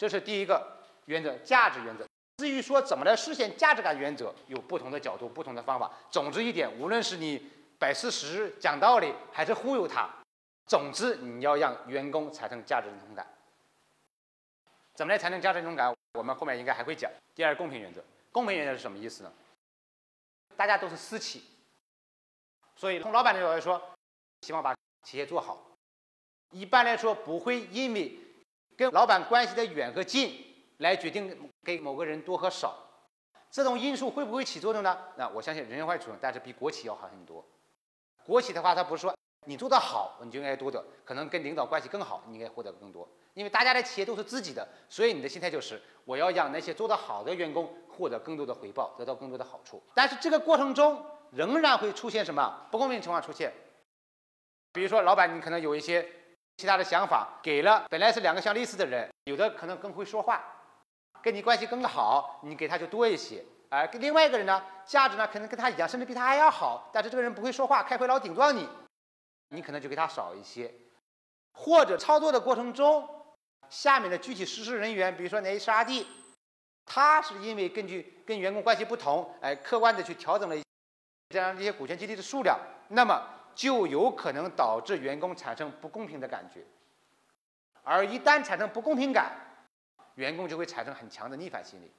这是第一个原则，价值原则。至于说怎么来实现价值感原则，有不同的角度、不同的方法。总之一点，无论是你摆事实、讲道理，还是忽悠他，总之你要让员工产生价值认同感。怎么来产生价值认同感？我们后面应该还会讲。第二，公平原则。公平原则是什么意思呢？大家都是私企，所以从老板的角度来说，希望把企业做好。一般来说，不会因为跟老板关系的远和近来决定给某个人多和少。这种因素会不会起作用呢？那我相信人会起作用，但是比国企要好很多。国企的话，他不是说你做得好你就应该多得，可能跟领导关系更好，你应该获得更多。因为大家的企业都是自己的，所以你的心态就是我要让那些做得好的员工获得更多的回报，得到更多的好处。但是这个过程中仍然会出现什么不公平情况出现？比如说，老板你可能有一些。其他的想法给了，本来是两个相类似的人，有的可能更会说话，跟你关系更好，你给他就多一些。而跟另外一个人呢，价值呢可能跟他一样，甚至比他还要好，但是这个人不会说话，开会老顶撞你，你可能就给他少一些。或者操作的过程中，下面的具体实施人员，比如说那 HRD，他是因为根据跟员工关系不同，哎，客观的去调整了这样一些股权激励的数量，那么。就有可能导致员工产生不公平的感觉，而一旦产生不公平感，员工就会产生很强的逆反心理。